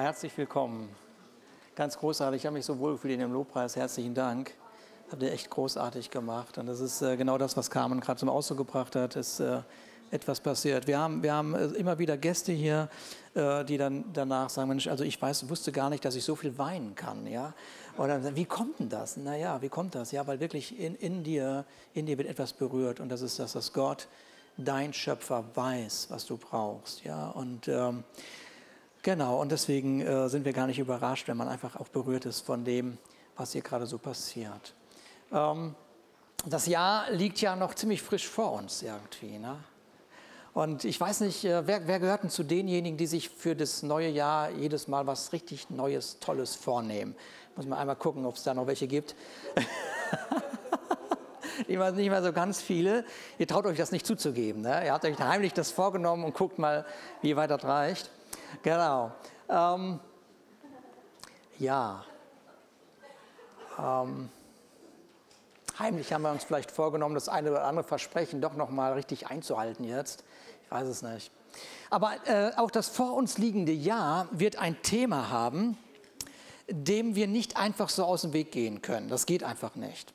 Herzlich willkommen. Ganz großartig. Ich habe mich so wohl gefühlt in dem Lobpreis. Herzlichen Dank. Habt ihr echt großartig gemacht. Und das ist äh, genau das, was Carmen gerade zum Ausdruck gebracht hat. Ist äh, etwas passiert. Wir haben, wir haben äh, immer wieder Gäste hier, die dann danach sagen: Mensch, also ich weiß, wusste gar nicht, dass ich so viel weinen kann. Ja? Oder wie kommt denn das? Naja, wie kommt das? Ja, weil wirklich in, in, dir, in dir wird etwas berührt. Und das ist das, dass Gott, dein Schöpfer, weiß, was du brauchst. Ja? Und. Ähm, Genau, und deswegen äh, sind wir gar nicht überrascht, wenn man einfach auch berührt ist von dem, was hier gerade so passiert. Ähm, das Jahr liegt ja noch ziemlich frisch vor uns irgendwie. Ne? Und ich weiß nicht, äh, wer, wer gehört denn zu denjenigen, die sich für das neue Jahr jedes Mal was richtig Neues, Tolles vornehmen? Muss man einmal gucken, ob es da noch welche gibt. ich weiß nicht mal so ganz viele. Ihr traut euch das nicht zuzugeben. Ne? Ihr habt euch heimlich das vorgenommen und guckt mal, wie weit das reicht. Genau. Ähm, ja. Ähm, heimlich haben wir uns vielleicht vorgenommen, das eine oder andere Versprechen doch noch mal richtig einzuhalten jetzt. Ich weiß es nicht. Aber äh, auch das vor uns liegende Jahr wird ein Thema haben, dem wir nicht einfach so aus dem Weg gehen können. Das geht einfach nicht.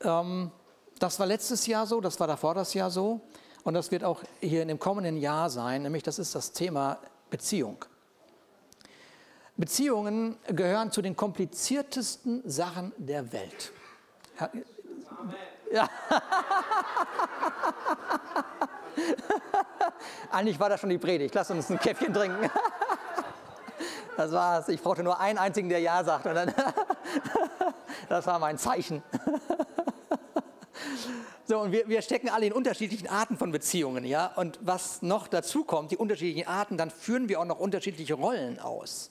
Ähm, das war letztes Jahr so, das war davor das Jahr so und das wird auch hier in dem kommenden Jahr sein, nämlich das ist das Thema Beziehung. Beziehungen gehören zu den kompliziertesten Sachen der Welt. Ja. Eigentlich war das schon die Predigt. Lass uns ein Käffchen trinken. Das war's. Ich brauchte nur einen einzigen, der Ja sagt. Das war mein Zeichen. So, und wir, wir stecken alle in unterschiedlichen Arten von Beziehungen, ja. Und was noch dazu kommt, die unterschiedlichen Arten, dann führen wir auch noch unterschiedliche Rollen aus.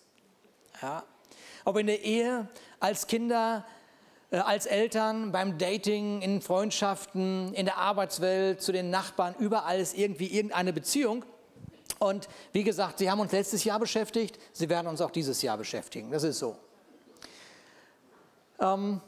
Ja. Ob in der Ehe, als Kinder, äh, als Eltern, beim Dating, in Freundschaften, in der Arbeitswelt, zu den Nachbarn, überall ist irgendwie irgendeine Beziehung. Und wie gesagt, Sie haben uns letztes Jahr beschäftigt, Sie werden uns auch dieses Jahr beschäftigen. Das ist so. Ähm,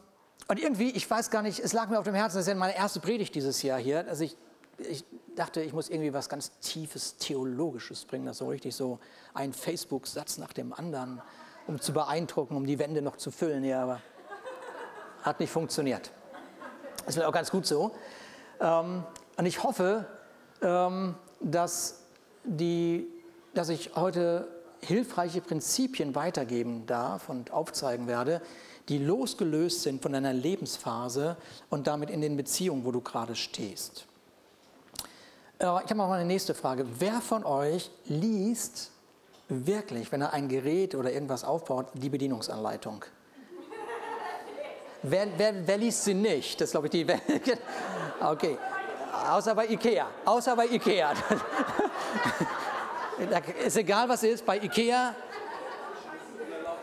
und irgendwie, ich weiß gar nicht, es lag mir auf dem Herzen, das ist ja meine erste Predigt dieses Jahr hier. Also ich, ich dachte, ich muss irgendwie was ganz Tiefes, Theologisches bringen, das so richtig so ein Facebook-Satz nach dem anderen, um zu beeindrucken, um die Wände noch zu füllen. Ja, aber hat nicht funktioniert. Das wird auch ganz gut so. Ähm, und ich hoffe, ähm, dass, die, dass ich heute hilfreiche Prinzipien weitergeben darf und aufzeigen werde, die losgelöst sind von deiner Lebensphase und damit in den Beziehungen, wo du gerade stehst. Äh, ich habe noch mal eine nächste Frage. Wer von euch liest wirklich, wenn er ein Gerät oder irgendwas aufbaut, die Bedienungsanleitung? Wer, wer, wer liest sie nicht? Das glaube ich die. Okay. Außer bei Ikea. Außer bei Ikea. ist egal, was es ist. Bei Ikea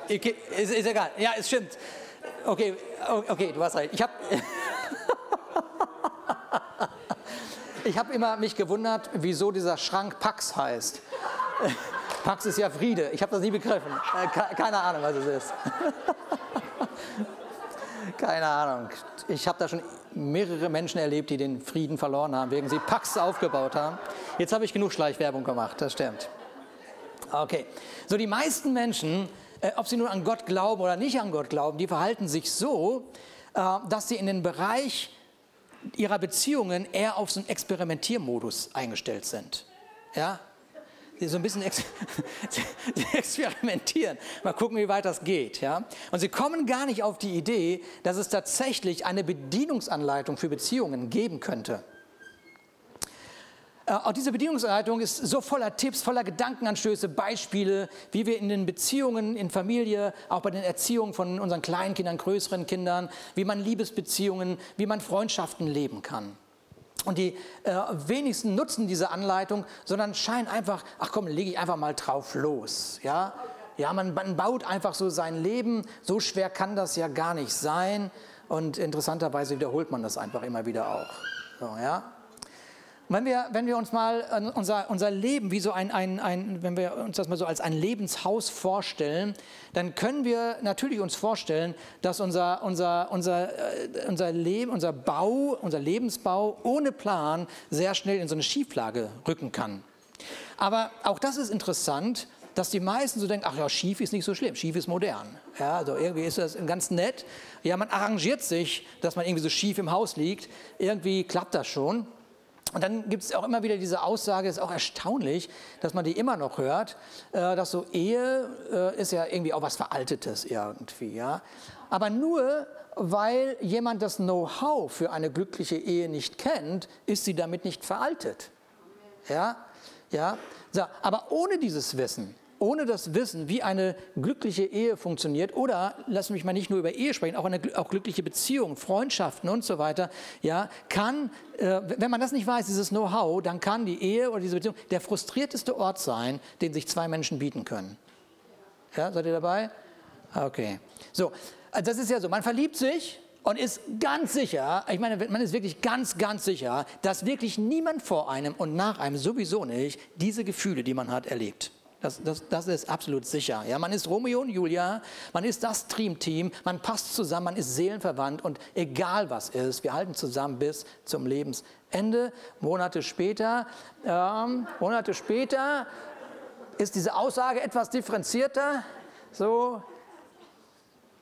Okay, ist, ist egal. Ja, es stimmt. Okay, okay, du hast recht. Ich habe ich hab immer mich gewundert, wieso dieser Schrank Pax heißt. Pax ist ja Friede. Ich habe das nie begriffen. Äh, keine Ahnung, was es ist. Keine Ahnung. Ich habe da schon mehrere Menschen erlebt, die den Frieden verloren haben, wegen sie Pax aufgebaut haben. Jetzt habe ich genug Schleichwerbung gemacht, das stimmt. Okay. So, die meisten Menschen ob sie nun an Gott glauben oder nicht an Gott glauben, die verhalten sich so, äh, dass sie in den Bereich ihrer Beziehungen eher auf so einen Experimentiermodus eingestellt sind. Ja? Sie so ein bisschen ex experimentieren, mal gucken, wie weit das geht. Ja? Und sie kommen gar nicht auf die Idee, dass es tatsächlich eine Bedienungsanleitung für Beziehungen geben könnte. Äh, auch diese Bedienungsanleitung ist so voller Tipps, voller Gedankenanstöße, Beispiele, wie wir in den Beziehungen, in Familie, auch bei den Erziehungen von unseren kleinen Kindern, größeren Kindern, wie man Liebesbeziehungen, wie man Freundschaften leben kann. Und die äh, wenigsten nutzen diese Anleitung, sondern scheinen einfach, ach komm, lege ich einfach mal drauf los. Ja, ja man, man baut einfach so sein Leben, so schwer kann das ja gar nicht sein. Und interessanterweise wiederholt man das einfach immer wieder auch. So, ja? Wenn wir, wenn wir uns mal unser, unser Leben wie so ein, ein, ein, wenn wir uns das mal so als ein Lebenshaus vorstellen, dann können wir natürlich uns vorstellen, dass unser, unser, unser, äh, unser Leben, unser Bau, unser Lebensbau ohne Plan sehr schnell in so eine Schieflage rücken kann. Aber auch das ist interessant, dass die meisten so denken, ach ja, schief ist nicht so schlimm, schief ist modern. Ja, also irgendwie ist das ganz nett. Ja, man arrangiert sich, dass man irgendwie so schief im Haus liegt. Irgendwie klappt das schon. Und dann gibt es auch immer wieder diese Aussage, ist auch erstaunlich, dass man die immer noch hört, äh, dass so Ehe äh, ist ja irgendwie auch was Veraltetes irgendwie. Ja? Aber nur weil jemand das Know-how für eine glückliche Ehe nicht kennt, ist sie damit nicht veraltet. Ja? Ja? So, aber ohne dieses Wissen ohne das Wissen, wie eine glückliche Ehe funktioniert, oder lass mich mal nicht nur über Ehe sprechen, auch eine auch glückliche Beziehung, Freundschaften und so weiter, ja, kann, äh, wenn man das nicht weiß, dieses Know-how, dann kann die Ehe oder diese Beziehung der frustrierteste Ort sein, den sich zwei Menschen bieten können. Ja, seid ihr dabei? Okay. So, also das ist ja so, man verliebt sich und ist ganz sicher, ich meine, man ist wirklich ganz, ganz sicher, dass wirklich niemand vor einem und nach einem sowieso nicht diese Gefühle, die man hat, erlebt. Das, das, das ist absolut sicher. Ja, man ist Romeo und Julia, man ist das Dreamteam, man passt zusammen, man ist seelenverwandt und egal was ist, wir halten zusammen bis zum Lebensende. Monate später, ähm, Monate später ist diese Aussage etwas differenzierter. So,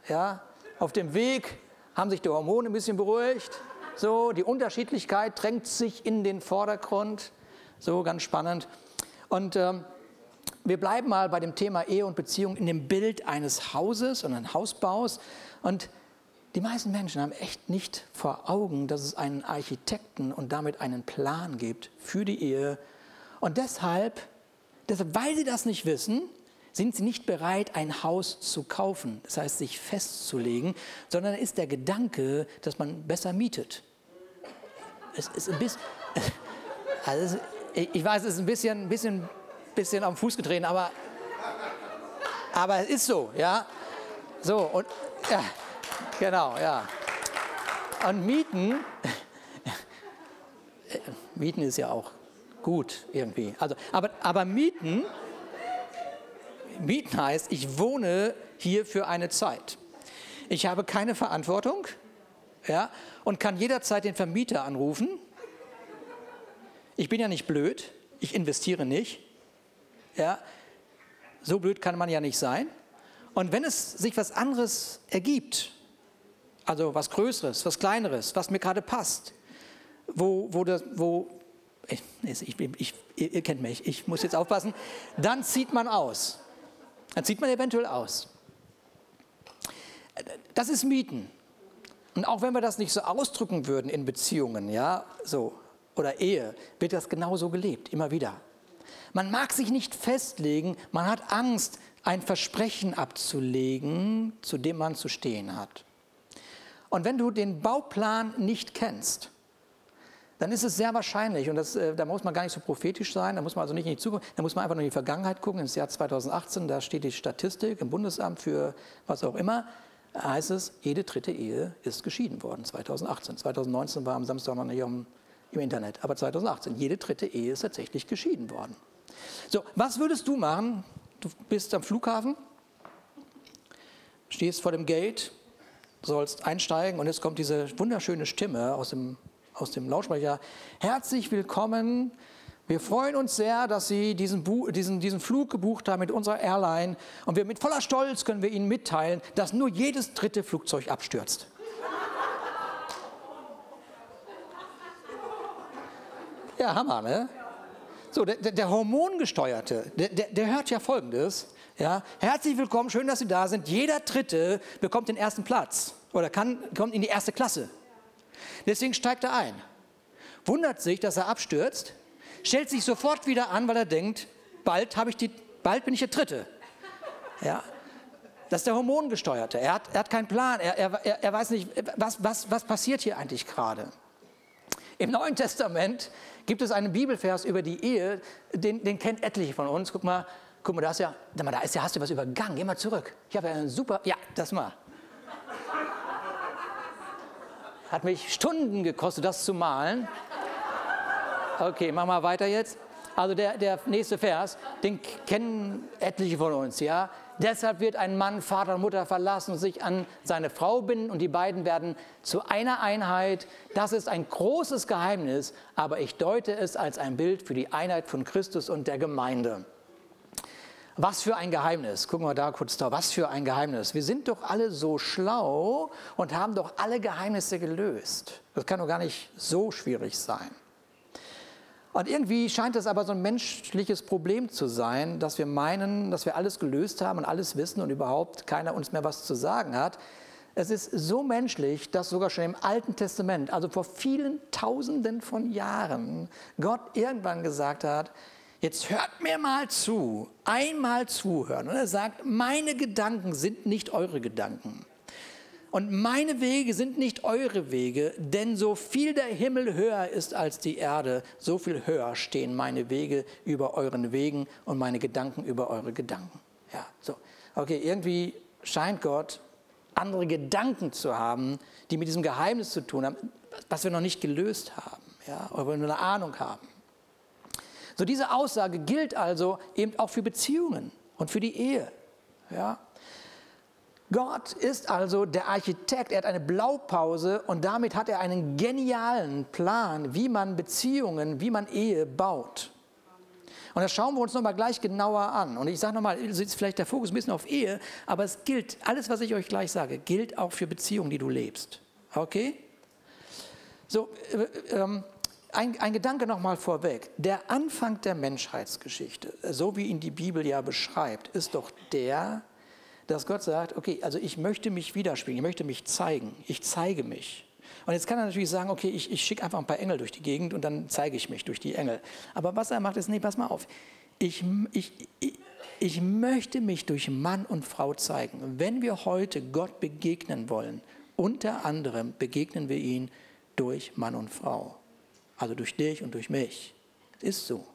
ja, auf dem Weg haben sich die Hormone ein bisschen beruhigt. So, die Unterschiedlichkeit drängt sich in den Vordergrund. So, ganz spannend. Und ähm, wir bleiben mal bei dem Thema Ehe und Beziehung in dem Bild eines Hauses und eines Hausbaus. Und die meisten Menschen haben echt nicht vor Augen, dass es einen Architekten und damit einen Plan gibt für die Ehe. Und deshalb, deshalb, weil sie das nicht wissen, sind sie nicht bereit, ein Haus zu kaufen, das heißt sich festzulegen, sondern ist der Gedanke, dass man besser mietet. Es ist ein bisschen, also ich weiß, es ist ein bisschen, ein bisschen bisschen am Fuß getreten, aber, aber es ist so, ja. So, und ja, genau, ja. Und Mieten, Mieten ist ja auch gut irgendwie. Also, aber, aber Mieten, Mieten heißt, ich wohne hier für eine Zeit. Ich habe keine Verantwortung ja, und kann jederzeit den Vermieter anrufen. Ich bin ja nicht blöd, ich investiere nicht. Ja, so blöd kann man ja nicht sein. Und wenn es sich was anderes ergibt, also was Größeres, was Kleineres, was mir gerade passt, wo, wo, das, wo ich, ich, ich, ihr kennt mich, ich muss jetzt aufpassen, dann zieht man aus. Dann zieht man eventuell aus. Das ist Mieten. Und auch wenn wir das nicht so ausdrücken würden in Beziehungen, ja, so, oder Ehe, wird das genauso gelebt, immer wieder. Man mag sich nicht festlegen, man hat Angst, ein Versprechen abzulegen, zu dem man zu stehen hat. Und wenn du den Bauplan nicht kennst, dann ist es sehr wahrscheinlich, und das, äh, da muss man gar nicht so prophetisch sein, da muss man also nicht in die Zukunft, da muss man einfach nur in die Vergangenheit gucken, ins Jahr 2018, da steht die Statistik im Bundesamt für was auch immer, da heißt es, jede dritte Ehe ist geschieden worden, 2018. 2019 war am Samstag noch nicht im, im Internet, aber 2018, jede dritte Ehe ist tatsächlich geschieden worden. So, was würdest du machen? Du bist am Flughafen, stehst vor dem Gate, sollst einsteigen und jetzt kommt diese wunderschöne Stimme aus dem, aus dem Lautsprecher. Herzlich willkommen. Wir freuen uns sehr, dass Sie diesen, diesen, diesen Flug gebucht haben mit unserer Airline. Und wir mit voller Stolz können wir Ihnen mitteilen, dass nur jedes dritte Flugzeug abstürzt. Ja, Hammer, ne? So, der, der Hormongesteuerte, der, der, der, hört ja Folgendes. Ja, herzlich willkommen, schön, dass Sie da sind. Jeder Dritte bekommt den ersten Platz oder kann, kommt in die erste Klasse. Deswegen steigt er ein, wundert sich, dass er abstürzt, stellt sich sofort wieder an, weil er denkt, bald, ich die, bald bin ich der Dritte. Ja, das ist der Hormongesteuerte. Er hat, er hat keinen Plan, er, er, er weiß nicht, was, was, was passiert hier eigentlich gerade. Im Neuen Testament gibt es einen Bibelvers über die Ehe, den, den kennt etliche von uns. Guck mal, guck mal, da ist ja, da ist ja, hast du was übergangen. Geh mal zurück. Ich habe ja einen super, ja, das mal. Hat mich Stunden gekostet, das zu malen. Okay, mach mal weiter jetzt. Also der, der nächste Vers, den kennen etliche von uns, ja. Deshalb wird ein Mann Vater und Mutter verlassen und sich an seine Frau binden und die beiden werden zu einer Einheit. Das ist ein großes Geheimnis, aber ich deute es als ein Bild für die Einheit von Christus und der Gemeinde. was für ein Geheimnis. Gucken wir da kurz drauf. Was für ein Geheimnis. Wir sind doch alle so schlau und haben doch alle Geheimnisse gelöst. Das kann doch gar nicht so schwierig sein. Und irgendwie scheint es aber so ein menschliches Problem zu sein, dass wir meinen, dass wir alles gelöst haben und alles wissen und überhaupt keiner uns mehr was zu sagen hat. Es ist so menschlich, dass sogar schon im Alten Testament, also vor vielen Tausenden von Jahren, Gott irgendwann gesagt hat, jetzt hört mir mal zu, einmal zuhören. Und er sagt, meine Gedanken sind nicht eure Gedanken. Und meine Wege sind nicht eure Wege, denn so viel der Himmel höher ist als die Erde, so viel höher stehen meine Wege über euren Wegen und meine Gedanken über eure Gedanken. Ja, so. Okay, irgendwie scheint Gott andere Gedanken zu haben, die mit diesem Geheimnis zu tun haben, was wir noch nicht gelöst haben, ja, oder wir nur eine Ahnung haben. So diese Aussage gilt also eben auch für Beziehungen und für die Ehe. Ja. Gott ist also der Architekt, er hat eine Blaupause und damit hat er einen genialen Plan, wie man Beziehungen, wie man Ehe baut. Und das schauen wir uns nochmal gleich genauer an. Und ich sage nochmal, ist vielleicht der Fokus ein bisschen auf Ehe, aber es gilt, alles, was ich euch gleich sage, gilt auch für Beziehungen, die du lebst. Okay? So, äh, ähm, ein, ein Gedanke nochmal vorweg. Der Anfang der Menschheitsgeschichte, so wie ihn die Bibel ja beschreibt, ist doch der, dass Gott sagt, okay, also ich möchte mich widerspiegeln, ich möchte mich zeigen, ich zeige mich. Und jetzt kann er natürlich sagen, okay, ich, ich schicke einfach ein paar Engel durch die Gegend und dann zeige ich mich durch die Engel. Aber was er macht, ist, nee, pass mal auf. Ich, ich, ich, ich möchte mich durch Mann und Frau zeigen. Wenn wir heute Gott begegnen wollen, unter anderem begegnen wir ihn durch Mann und Frau. Also durch dich und durch mich. Ist so.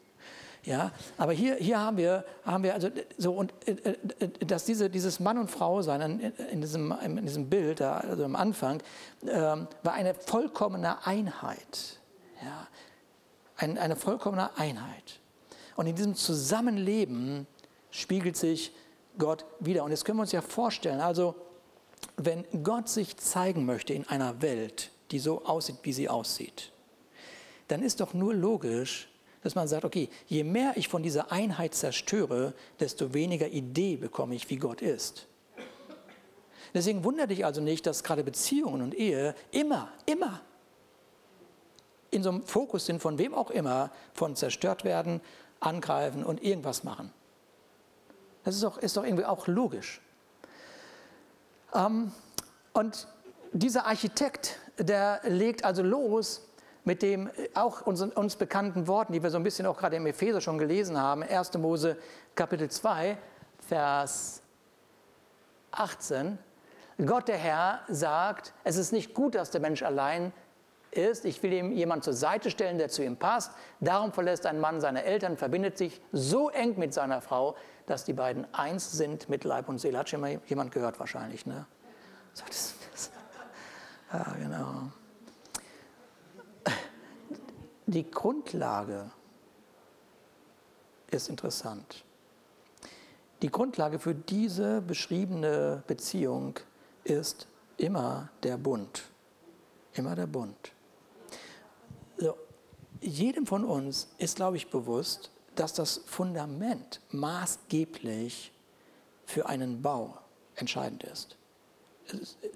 Ja, aber hier, hier haben wir, haben wir also so und äh, äh, dass diese, dieses Mann und Frau sein in, in, diesem, in diesem Bild, also am Anfang, ähm, war eine vollkommene Einheit. Ja, ein, eine vollkommene Einheit. Und in diesem Zusammenleben spiegelt sich Gott wieder. Und jetzt können wir uns ja vorstellen, also wenn Gott sich zeigen möchte in einer Welt, die so aussieht, wie sie aussieht, dann ist doch nur logisch, dass man sagt, okay, je mehr ich von dieser Einheit zerstöre, desto weniger Idee bekomme ich, wie Gott ist. Deswegen wundert dich also nicht, dass gerade Beziehungen und Ehe immer, immer in so einem Fokus sind, von wem auch immer, von zerstört werden, angreifen und irgendwas machen. Das ist doch, ist doch irgendwie auch logisch. Ähm, und dieser Architekt, der legt also los mit dem äh, auch uns, uns bekannten Worten, die wir so ein bisschen auch gerade im Epheser schon gelesen haben, 1. Mose Kapitel 2, Vers 18. Gott der Herr sagt, es ist nicht gut, dass der Mensch allein ist. Ich will ihm jemanden zur Seite stellen, der zu ihm passt. Darum verlässt ein Mann seine Eltern, verbindet sich so eng mit seiner Frau, dass die beiden eins sind mit Leib und Seele. Hat schon mal jemand gehört wahrscheinlich, ne? Ja, genau die Grundlage ist interessant. Die Grundlage für diese beschriebene Beziehung ist immer der Bund. Immer der Bund. So, jedem von uns ist, glaube ich, bewusst, dass das Fundament maßgeblich für einen Bau entscheidend ist.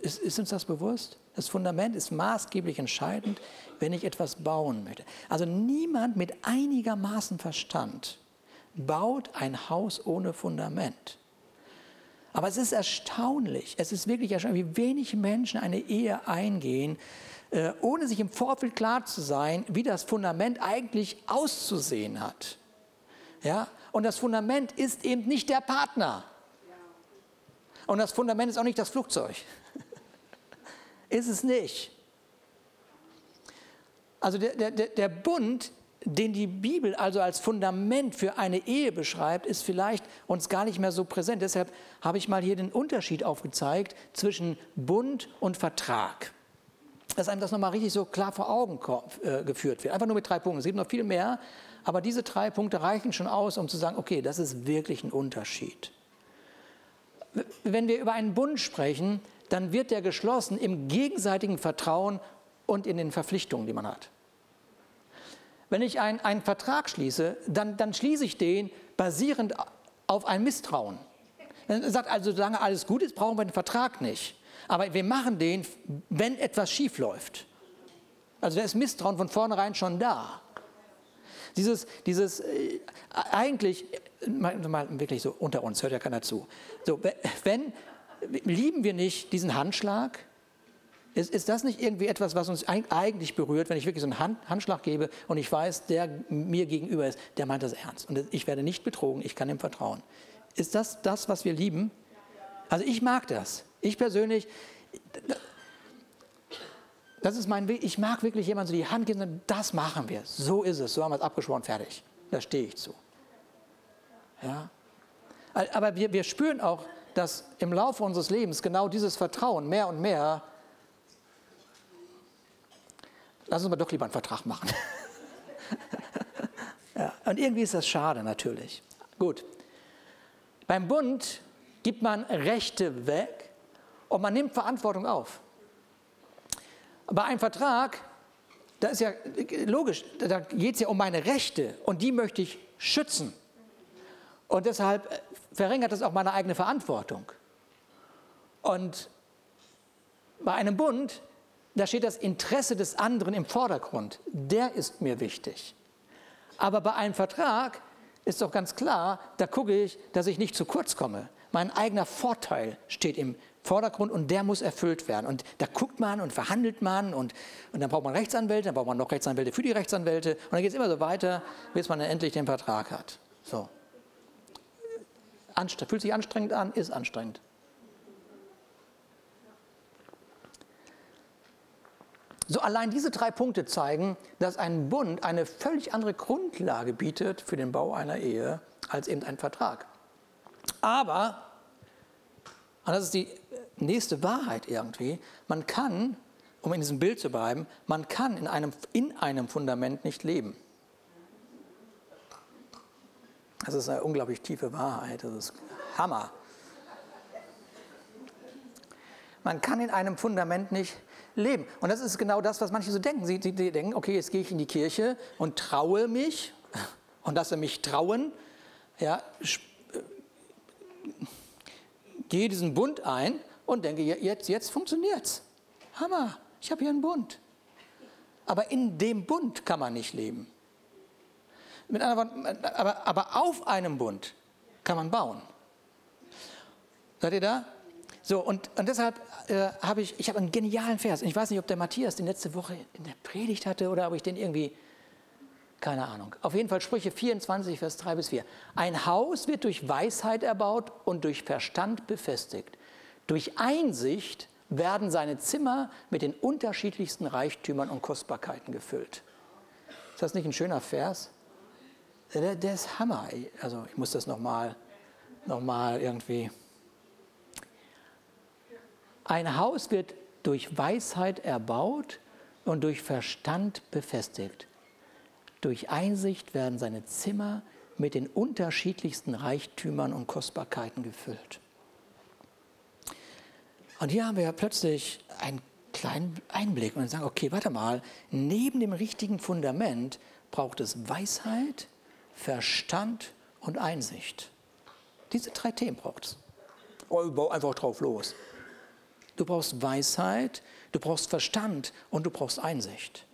Ist, ist uns das bewusst? Das Fundament ist maßgeblich entscheidend, wenn ich etwas bauen möchte. Also niemand mit einigermaßen Verstand baut ein Haus ohne Fundament. Aber es ist erstaunlich, es ist wirklich erstaunlich, wie wenig Menschen eine Ehe eingehen, äh, ohne sich im Vorfeld klar zu sein, wie das Fundament eigentlich auszusehen hat. Ja? Und das Fundament ist eben nicht der Partner. Und das Fundament ist auch nicht das Flugzeug. ist es nicht. Also der, der, der Bund, den die Bibel also als Fundament für eine Ehe beschreibt, ist vielleicht uns gar nicht mehr so präsent. Deshalb habe ich mal hier den Unterschied aufgezeigt zwischen Bund und Vertrag. Dass einem das nochmal richtig so klar vor Augen äh, geführt wird. Einfach nur mit drei Punkten. Es gibt noch viel mehr, aber diese drei Punkte reichen schon aus, um zu sagen, okay, das ist wirklich ein Unterschied wenn wir über einen Bund sprechen, dann wird der geschlossen im gegenseitigen Vertrauen und in den Verpflichtungen, die man hat. Wenn ich ein, einen Vertrag schließe, dann, dann schließe ich den basierend auf ein Misstrauen. Er sagt also, solange alles gut ist, brauchen wir den Vertrag nicht. Aber wir machen den, wenn etwas schief läuft. Also da ist Misstrauen von vornherein schon da. Dieses, dieses äh, eigentlich, mal, mal, wirklich so unter uns, hört ja keiner zu. So, wenn, lieben wir nicht diesen Handschlag? Ist, ist das nicht irgendwie etwas, was uns eigentlich berührt, wenn ich wirklich so einen Hand, Handschlag gebe und ich weiß, der mir gegenüber ist, der meint das ernst und ich werde nicht betrogen, ich kann ihm vertrauen. Ist das das, was wir lieben? Also ich mag das. Ich persönlich, das ist mein Weg. Ich mag wirklich jemanden so die Hand geben und sagen, das machen wir. So ist es. So haben wir es abgeschworen, fertig. Da stehe ich zu. Ja? Aber wir, wir spüren auch, dass im Laufe unseres Lebens genau dieses Vertrauen mehr und mehr, lass uns mal doch lieber einen Vertrag machen. ja, und irgendwie ist das schade natürlich. Gut. Beim Bund gibt man Rechte weg und man nimmt Verantwortung auf. Bei einem Vertrag, da ist ja logisch, da geht es ja um meine Rechte und die möchte ich schützen. Und deshalb äh, verringert das auch meine eigene Verantwortung. Und bei einem Bund, da steht das Interesse des anderen im Vordergrund. Der ist mir wichtig. Aber bei einem Vertrag ist doch ganz klar, da gucke ich, dass ich nicht zu kurz komme. Mein eigener Vorteil steht im Vordergrund und der muss erfüllt werden. Und da guckt man und verhandelt man und, und dann braucht man Rechtsanwälte, dann braucht man noch Rechtsanwälte für die Rechtsanwälte und dann geht es immer so weiter, bis man dann endlich den Vertrag hat. So. Fühlt sich anstrengend an, ist anstrengend. So allein diese drei Punkte zeigen, dass ein Bund eine völlig andere Grundlage bietet für den Bau einer Ehe als eben ein Vertrag. Aber, und das ist die nächste Wahrheit irgendwie, man kann, um in diesem Bild zu bleiben, man kann in einem, in einem Fundament nicht leben. Das ist eine unglaublich tiefe Wahrheit, das ist Hammer. Man kann in einem Fundament nicht leben. Und das ist genau das, was manche so denken. Sie, sie denken, okay, jetzt gehe ich in die Kirche und traue mich und lasse mich trauen, ja, gehe diesen Bund ein und denke, jetzt, jetzt funktioniert es. Hammer, ich habe hier einen Bund. Aber in dem Bund kann man nicht leben. Mit einer, aber, aber auf einem Bund kann man bauen. Seid ihr da? So, und, und deshalb äh, habe ich, ich habe einen genialen Vers. Ich weiß nicht, ob der Matthias den letzte Woche in der Predigt hatte oder ob ich den irgendwie keine Ahnung. Auf jeden Fall Sprüche 24, Vers 3 bis 4. Ein Haus wird durch Weisheit erbaut und durch Verstand befestigt. Durch Einsicht werden seine Zimmer mit den unterschiedlichsten Reichtümern und Kostbarkeiten gefüllt. Ist das nicht ein schöner Vers? Der, der ist Hammer. Also ich muss das nochmal noch mal irgendwie. Ein Haus wird durch Weisheit erbaut und durch Verstand befestigt. Durch Einsicht werden seine Zimmer mit den unterschiedlichsten Reichtümern und Kostbarkeiten gefüllt. Und hier haben wir ja plötzlich einen kleinen Einblick und sagen, okay, warte mal, neben dem richtigen Fundament braucht es Weisheit, Verstand und Einsicht. Diese drei Themen braucht es. Oh, bau einfach drauf los. Du brauchst Weisheit, du brauchst Verstand und du brauchst Einsicht.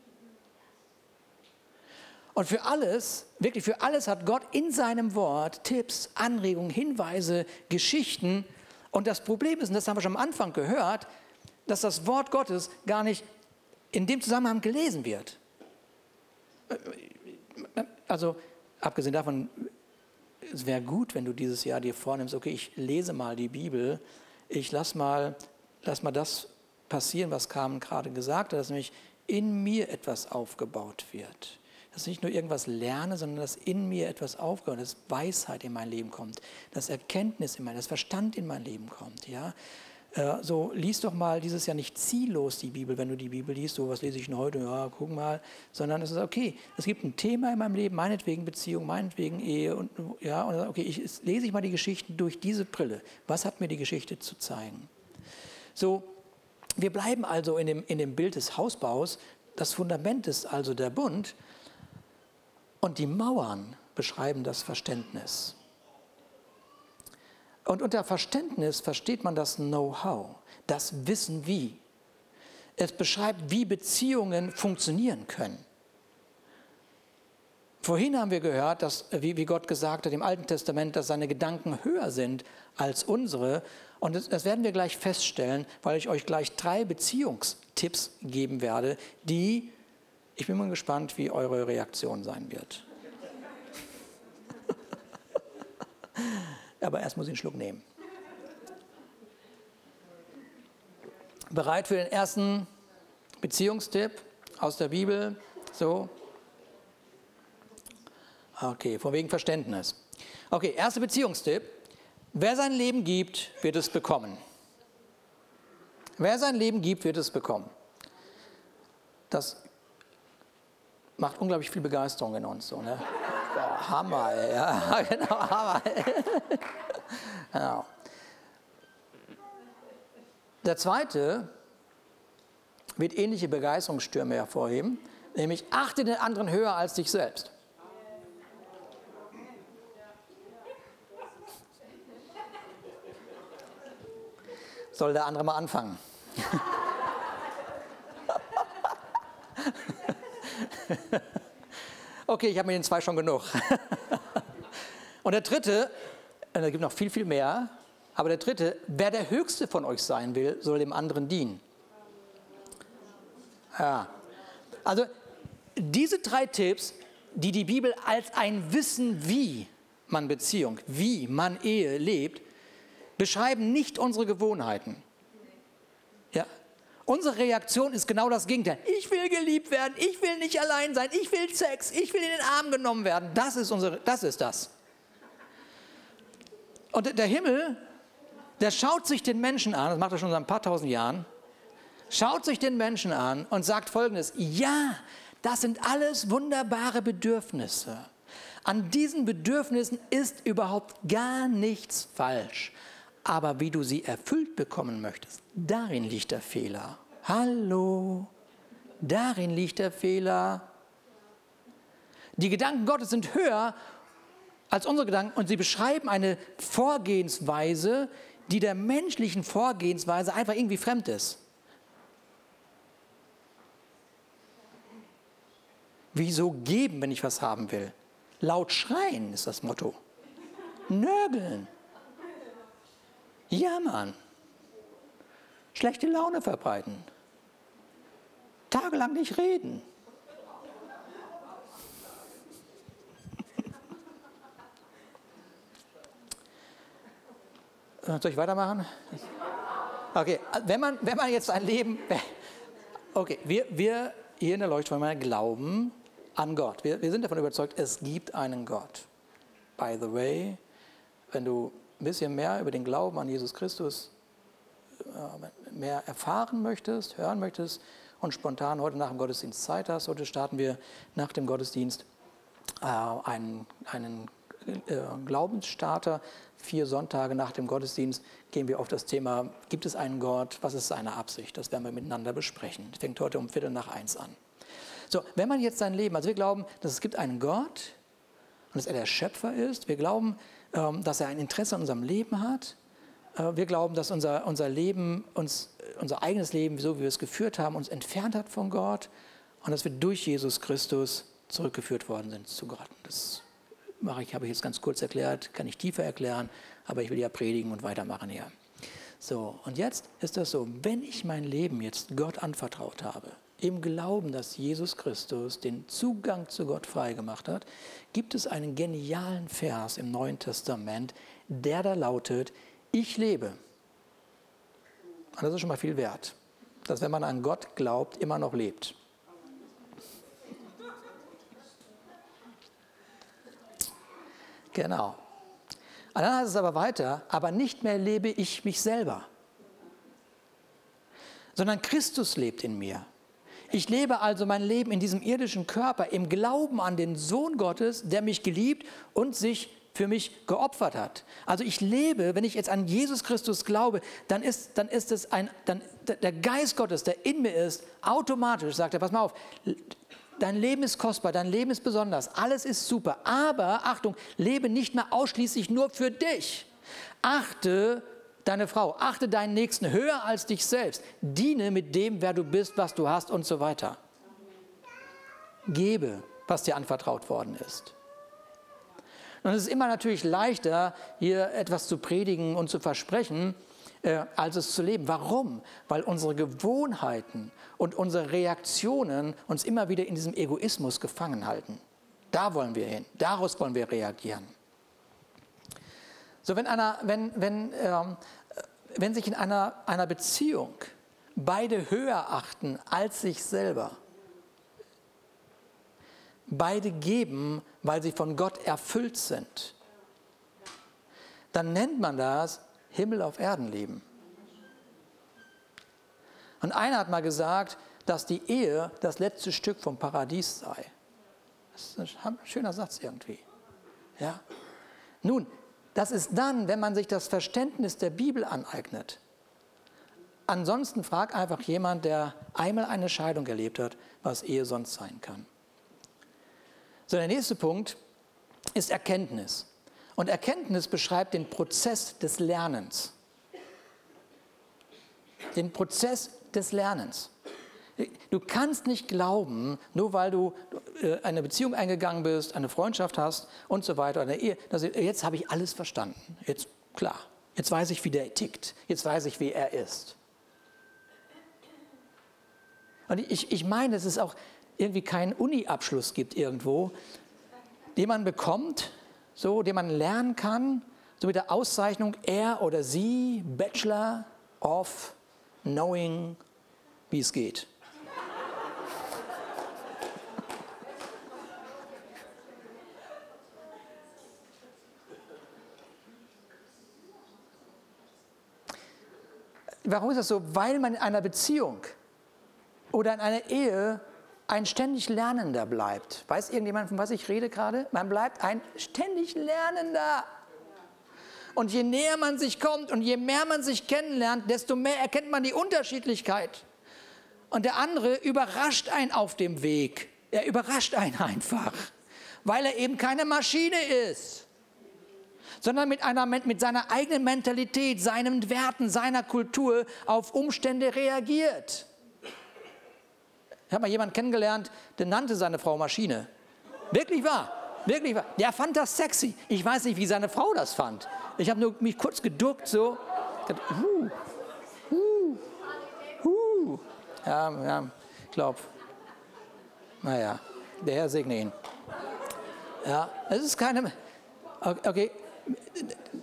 Und für alles, wirklich für alles hat Gott in seinem Wort Tipps, Anregungen, Hinweise, Geschichten. Und das Problem ist, und das haben wir schon am Anfang gehört, dass das Wort Gottes gar nicht in dem Zusammenhang gelesen wird. Also abgesehen davon, es wäre gut, wenn du dieses Jahr dir vornimmst, okay, ich lese mal die Bibel, ich lass mal, lass mal das passieren, was Carmen gerade gesagt hat, dass nämlich in mir etwas aufgebaut wird dass ich nicht nur irgendwas lerne, sondern dass in mir etwas aufgehört, dass Weisheit in mein Leben kommt, dass Erkenntnis in mein, das Verstand in mein Leben kommt. Ja? Äh, so, lies doch mal dieses Jahr nicht ziellos die Bibel, wenn du die Bibel liest, so was lese ich denn heute, ja, guck mal, sondern es ist okay, es gibt ein Thema in meinem Leben, meinetwegen Beziehung, meinetwegen Ehe und ja, und okay, ich, lese ich mal die Geschichten durch diese Brille. Was hat mir die Geschichte zu zeigen? So, wir bleiben also in dem, in dem Bild des Hausbaus. Das Fundament ist also der Bund. Und die Mauern beschreiben das Verständnis. Und unter Verständnis versteht man das Know-how, das Wissen wie. Es beschreibt, wie Beziehungen funktionieren können. Vorhin haben wir gehört, dass, wie, Gott gesagt hat im Alten Testament, dass seine Gedanken höher sind als unsere. Und das, das werden wir gleich feststellen, weil ich euch gleich drei Beziehungstipps geben werde, die, ich bin mal gespannt, wie eure Reaktion sein wird. Aber erst muss ich einen Schluck nehmen. Bereit für den ersten Beziehungstipp aus der Bibel? So, Okay, von wegen Verständnis. Okay, erster Beziehungstipp. Wer sein Leben gibt, wird es bekommen. Wer sein Leben gibt, wird es bekommen. Das macht unglaublich viel Begeisterung in uns. So, ne? Hammer, ja, genau, Hammer. genau. Der zweite wird ähnliche Begeisterungsstürme hervorheben, nämlich achte den anderen höher als dich selbst. soll der andere mal anfangen. okay, ich habe mit den zwei schon genug. Und der dritte, äh, da gibt noch viel, viel mehr, aber der dritte, wer der Höchste von euch sein will, soll dem anderen dienen. Ja. Also diese drei Tipps, die die Bibel als ein Wissen, wie man Beziehung, wie man Ehe lebt, beschreiben nicht unsere Gewohnheiten. Unsere Reaktion ist genau das Gegenteil. Ich will geliebt werden, ich will nicht allein sein, ich will Sex, ich will in den Arm genommen werden. Das ist, unsere, das, ist das. Und der Himmel, der schaut sich den Menschen an, das macht er schon seit ein paar tausend Jahren, schaut sich den Menschen an und sagt folgendes, ja, das sind alles wunderbare Bedürfnisse. An diesen Bedürfnissen ist überhaupt gar nichts falsch. Aber wie du sie erfüllt bekommen möchtest, darin liegt der Fehler. Hallo, darin liegt der Fehler. Die Gedanken Gottes sind höher als unsere Gedanken und sie beschreiben eine Vorgehensweise, die der menschlichen Vorgehensweise einfach irgendwie fremd ist. Wieso geben, wenn ich was haben will? Laut schreien ist das Motto. Nörgeln. Jammern. Schlechte Laune verbreiten. Tagelang nicht reden. Soll ich weitermachen? Okay, wenn man, wenn man jetzt ein Leben. Okay, wir, wir hier in der Leuchtturm glauben an Gott. Wir, wir sind davon überzeugt, es gibt einen Gott. By the way, wenn du ein bisschen mehr über den Glauben an Jesus Christus äh, mehr erfahren möchtest, hören möchtest und spontan heute nach dem Gottesdienst Zeit hast, heute starten wir nach dem Gottesdienst äh, einen, einen äh, Glaubensstarter. Vier Sonntage nach dem Gottesdienst gehen wir auf das Thema, gibt es einen Gott, was ist seine Absicht? Das werden wir miteinander besprechen. Das fängt heute um Viertel nach eins an. So, wenn man jetzt sein Leben, also wir glauben, dass es gibt einen Gott und dass er der Schöpfer ist. Wir glauben, dass er ein Interesse an unserem Leben hat. Äh, wir glauben, dass unser, unser Leben, uns, unser eigenes Leben, so wie wir es geführt haben, uns entfernt hat von Gott und dass wir durch Jesus Christus zurückgeführt worden sind zu Gott. Das mache ich, habe ich jetzt ganz kurz erklärt, kann ich tiefer erklären, aber ich will ja predigen und weitermachen hier. So, und jetzt ist das so, wenn ich mein Leben jetzt Gott anvertraut habe, im Glauben, dass Jesus Christus den Zugang zu Gott freigemacht hat, gibt es einen genialen Vers im Neuen Testament, der da lautet, ich lebe. Und das ist schon mal viel wert, dass wenn man an Gott glaubt, immer noch lebt. Genau. Und dann heißt es aber weiter, aber nicht mehr lebe ich mich selber, sondern Christus lebt in mir. Ich lebe also mein Leben in diesem irdischen Körper im Glauben an den Sohn Gottes, der mich geliebt und sich für mich geopfert hat. Also ich lebe, wenn ich jetzt an Jesus Christus glaube, dann ist, dann ist es ein, dann, der Geist Gottes, der in mir ist, automatisch sagt er, pass mal auf, dein Leben ist kostbar, dein Leben ist besonders, alles ist super, aber Achtung, lebe nicht mehr ausschließlich nur für dich, Achte deine Frau, achte deinen Nächsten höher als dich selbst. Diene mit dem, wer du bist, was du hast und so weiter. Gebe, was dir anvertraut worden ist. Und es ist immer natürlich leichter, hier etwas zu predigen und zu versprechen, äh, als es zu leben. Warum? Weil unsere Gewohnheiten und unsere Reaktionen uns immer wieder in diesem Egoismus gefangen halten. Da wollen wir hin, daraus wollen wir reagieren. So, wenn, einer, wenn, wenn, ähm, wenn sich in einer, einer Beziehung beide höher achten als sich selber, beide geben, weil sie von Gott erfüllt sind, dann nennt man das Himmel auf Erden leben. Und einer hat mal gesagt, dass die Ehe das letzte Stück vom Paradies sei. Das ist ein schöner Satz irgendwie. Ja? Nun, das ist dann, wenn man sich das Verständnis der Bibel aneignet. Ansonsten fragt einfach jemand, der einmal eine Scheidung erlebt hat, was Ehe sonst sein kann. So, der nächste Punkt ist Erkenntnis. Und Erkenntnis beschreibt den Prozess des Lernens. Den Prozess des Lernens. Du kannst nicht glauben, nur weil du äh, eine Beziehung eingegangen bist, eine Freundschaft hast und so weiter, eine Ehe, dass jetzt habe ich alles verstanden. Jetzt klar, jetzt weiß ich, wie der tickt. Jetzt weiß ich, wie er ist. Und ich, ich meine, dass es auch irgendwie keinen Uni-Abschluss gibt irgendwo, den man bekommt, so, den man lernen kann, so mit der Auszeichnung er oder sie, Bachelor of Knowing, wie es geht. Warum ist das so? Weil man in einer Beziehung oder in einer Ehe ein ständig Lernender bleibt. Weiß irgendjemand, von was ich rede gerade? Man bleibt ein ständig Lernender. Und je näher man sich kommt und je mehr man sich kennenlernt, desto mehr erkennt man die Unterschiedlichkeit. Und der andere überrascht einen auf dem Weg. Er überrascht einen einfach, weil er eben keine Maschine ist, sondern mit, einer, mit seiner eigenen Mentalität, seinen Werten, seiner Kultur auf Umstände reagiert. Ich habe mal jemanden kennengelernt, der nannte seine Frau Maschine. Wirklich wahr, wirklich wahr. Der fand das sexy. Ich weiß nicht, wie seine Frau das fand. Ich habe nur mich kurz geduckt, so. Uh, uh, uh. Ja, ja, ich glaube. Naja, der Herr segne ihn. Ja, es ist keine. Okay,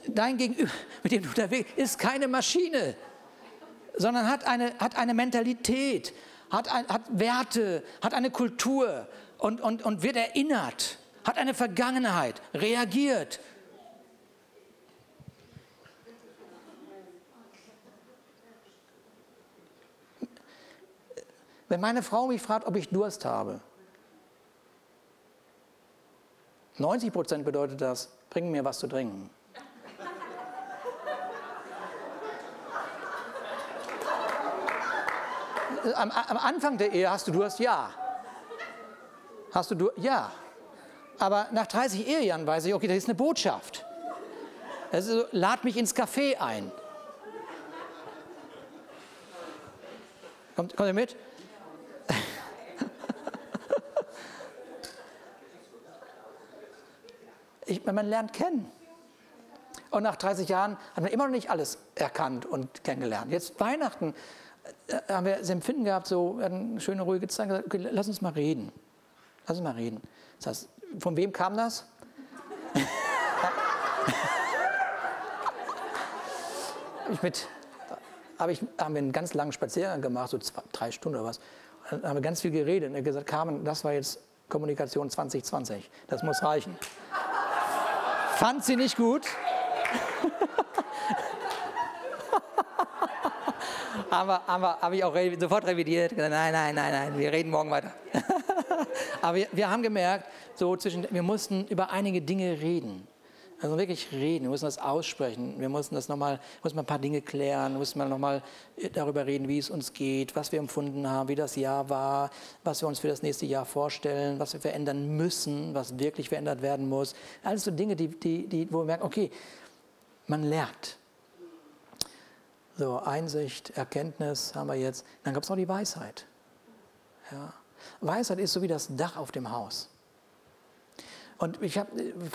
dein Gegenüber, mit dem du unterwegs bist, ist keine Maschine, sondern hat eine, hat eine Mentalität, hat, ein, hat Werte, hat eine Kultur und, und, und wird erinnert, hat eine Vergangenheit, reagiert. Wenn meine Frau mich fragt, ob ich Durst habe, 90 Prozent bedeutet das, bring mir was zu trinken. am, am Anfang der Ehe hast du Durst, ja. Hast du Durst, ja. Aber nach 30 Ehejahren weiß ich, okay, das ist eine Botschaft. Also, lad mich ins Café ein. Kommt, kommt ihr mit? Ich, man lernt kennen. Und nach 30 Jahren hat man immer noch nicht alles erkannt und kennengelernt. Jetzt Weihnachten äh, haben wir das Empfinden gehabt, so eine schöne, ruhige Zeit, gesagt, okay, lass uns mal reden. Lass uns mal reden. Das heißt, von wem kam das? ich mit, habe ich, haben wir einen ganz langen Spaziergang gemacht, so zwei, drei Stunden oder was. Dann haben wir ganz viel geredet und er gesagt, Carmen, das war jetzt Kommunikation 2020. Das muss reichen. Fand sie nicht gut. aber aber habe ich auch sofort revidiert. Nein, nein, nein, nein, wir reden morgen weiter. aber wir, wir haben gemerkt, so zwischen, wir mussten über einige Dinge reden. Also wirklich reden, wir mussten das aussprechen, wir mussten das nochmal, mussten mal ein paar Dinge klären, mussten mal nochmal darüber reden, wie es uns geht, was wir empfunden haben, wie das Jahr war, was wir uns für das nächste Jahr vorstellen, was wir verändern müssen, was wirklich verändert werden muss. Alles so Dinge, die, die, die, wo wir merken, okay, Man lernt. So, Einsicht, Erkenntnis haben wir jetzt. Dann gab es noch die Weisheit. Ja. Weisheit ist so wie das Dach auf dem Haus. Und ich habe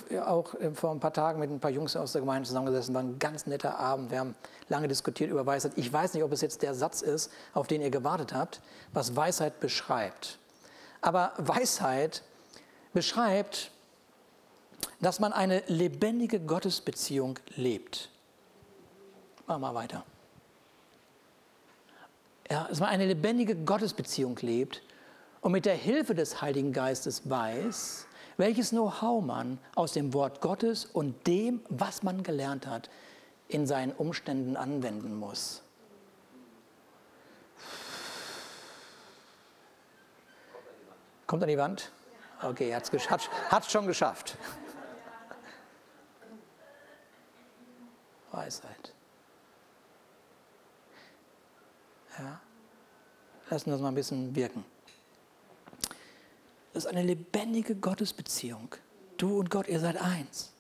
äh, auch äh, vor ein paar Tagen mit ein paar Jungs aus der Gemeinde zusammengesessen, war ein ganz netter Abend. Wir haben lange diskutiert über Weisheit. Ich weiß nicht, ob es jetzt der Satz ist, auf den ihr gewartet habt, was Weisheit beschreibt. Aber Weisheit beschreibt, dass man eine lebendige Gottesbeziehung lebt. Machen wir weiter. Ja, dass man eine lebendige Gottesbeziehung lebt und mit der Hilfe des Heiligen Geistes weiß, welches Know-how man aus dem Wort Gottes und dem, was man gelernt hat, in seinen Umständen anwenden muss. Kommt an die Wand? Okay, hat es schon geschafft. Weisheit. Ja. Lassen wir das mal ein bisschen wirken. Das ist eine lebendige Gottesbeziehung. Du und Gott, ihr seid eins.